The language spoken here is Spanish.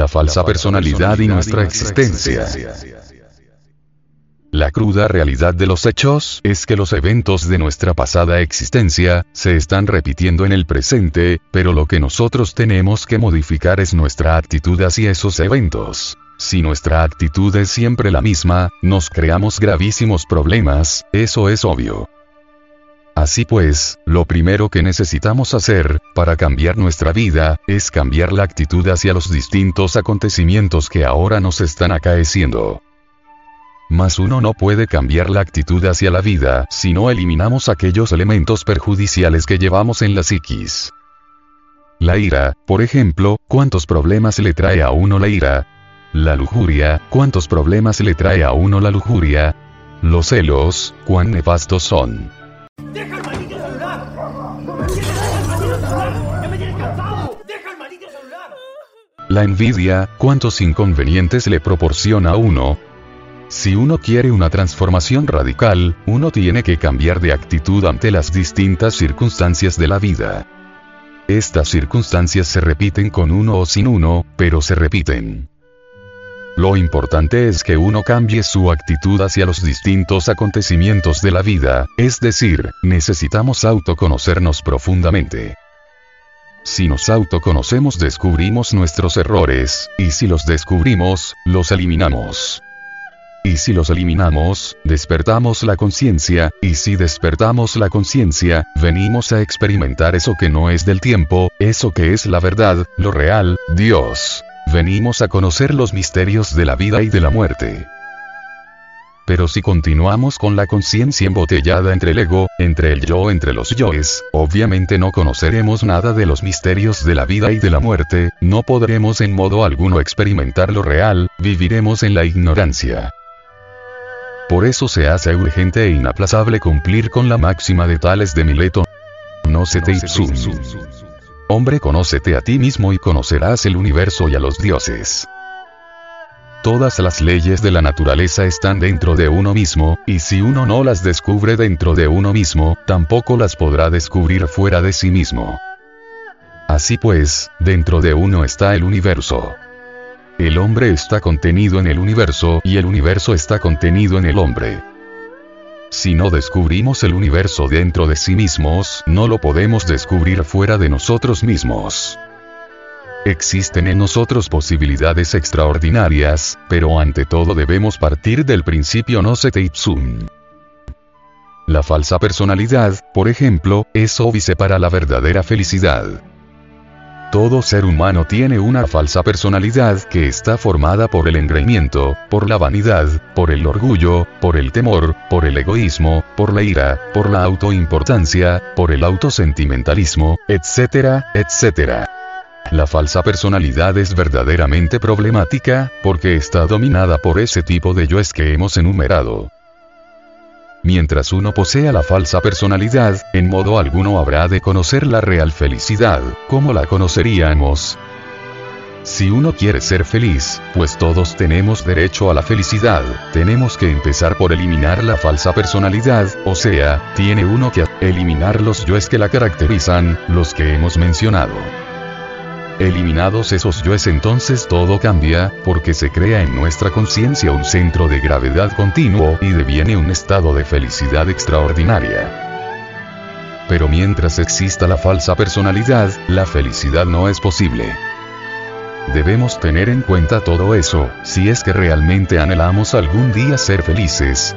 la falsa personalidad y nuestra existencia. La cruda realidad de los hechos es que los eventos de nuestra pasada existencia se están repitiendo en el presente, pero lo que nosotros tenemos que modificar es nuestra actitud hacia esos eventos. Si nuestra actitud es siempre la misma, nos creamos gravísimos problemas, eso es obvio. Así pues, lo primero que necesitamos hacer, para cambiar nuestra vida, es cambiar la actitud hacia los distintos acontecimientos que ahora nos están acaeciendo. Mas uno no puede cambiar la actitud hacia la vida si no eliminamos aquellos elementos perjudiciales que llevamos en la psiquis. La ira, por ejemplo, ¿cuántos problemas le trae a uno la ira? La lujuria, ¿cuántos problemas le trae a uno la lujuria? Los celos, ¿cuán nefastos son? ¡Deja el maldito celular! ¡Ya me tienes cansado! ¡Deja el maldito celular! La envidia, ¿cuántos inconvenientes le proporciona a uno? Si uno quiere una transformación radical, uno tiene que cambiar de actitud ante las distintas circunstancias de la vida. Estas circunstancias se repiten con uno o sin uno, pero se repiten. Lo importante es que uno cambie su actitud hacia los distintos acontecimientos de la vida, es decir, necesitamos autoconocernos profundamente. Si nos autoconocemos descubrimos nuestros errores, y si los descubrimos, los eliminamos. Y si los eliminamos, despertamos la conciencia, y si despertamos la conciencia, venimos a experimentar eso que no es del tiempo, eso que es la verdad, lo real, Dios. Venimos a conocer los misterios de la vida y de la muerte. Pero si continuamos con la conciencia embotellada entre el ego, entre el yo, entre los yoes, obviamente no conoceremos nada de los misterios de la vida y de la muerte, no podremos en modo alguno experimentar lo real, viviremos en la ignorancia. Por eso se hace urgente e inaplazable cumplir con la máxima de Tales de Mileto. No se te ipsum. Hombre, conócete a ti mismo y conocerás el universo y a los dioses. Todas las leyes de la naturaleza están dentro de uno mismo, y si uno no las descubre dentro de uno mismo, tampoco las podrá descubrir fuera de sí mismo. Así pues, dentro de uno está el universo. El hombre está contenido en el universo y el universo está contenido en el hombre. Si no descubrimos el universo dentro de sí mismos, no lo podemos descubrir fuera de nosotros mismos. Existen en nosotros posibilidades extraordinarias, pero ante todo debemos partir del principio no se te ipsum. La falsa personalidad, por ejemplo, es óbice para la verdadera felicidad. Todo ser humano tiene una falsa personalidad que está formada por el engreimiento, por la vanidad, por el orgullo, por el temor, por el egoísmo, por la ira, por la autoimportancia, por el autosentimentalismo, etcétera, etcétera. La falsa personalidad es verdaderamente problemática, porque está dominada por ese tipo de yoes que hemos enumerado. Mientras uno posea la falsa personalidad, en modo alguno habrá de conocer la real felicidad, ¿cómo la conoceríamos? Si uno quiere ser feliz, pues todos tenemos derecho a la felicidad, tenemos que empezar por eliminar la falsa personalidad, o sea, tiene uno que eliminar los yoes que la caracterizan, los que hemos mencionado. Eliminados esos yoes entonces todo cambia, porque se crea en nuestra conciencia un centro de gravedad continuo y deviene un estado de felicidad extraordinaria. Pero mientras exista la falsa personalidad, la felicidad no es posible. Debemos tener en cuenta todo eso, si es que realmente anhelamos algún día ser felices,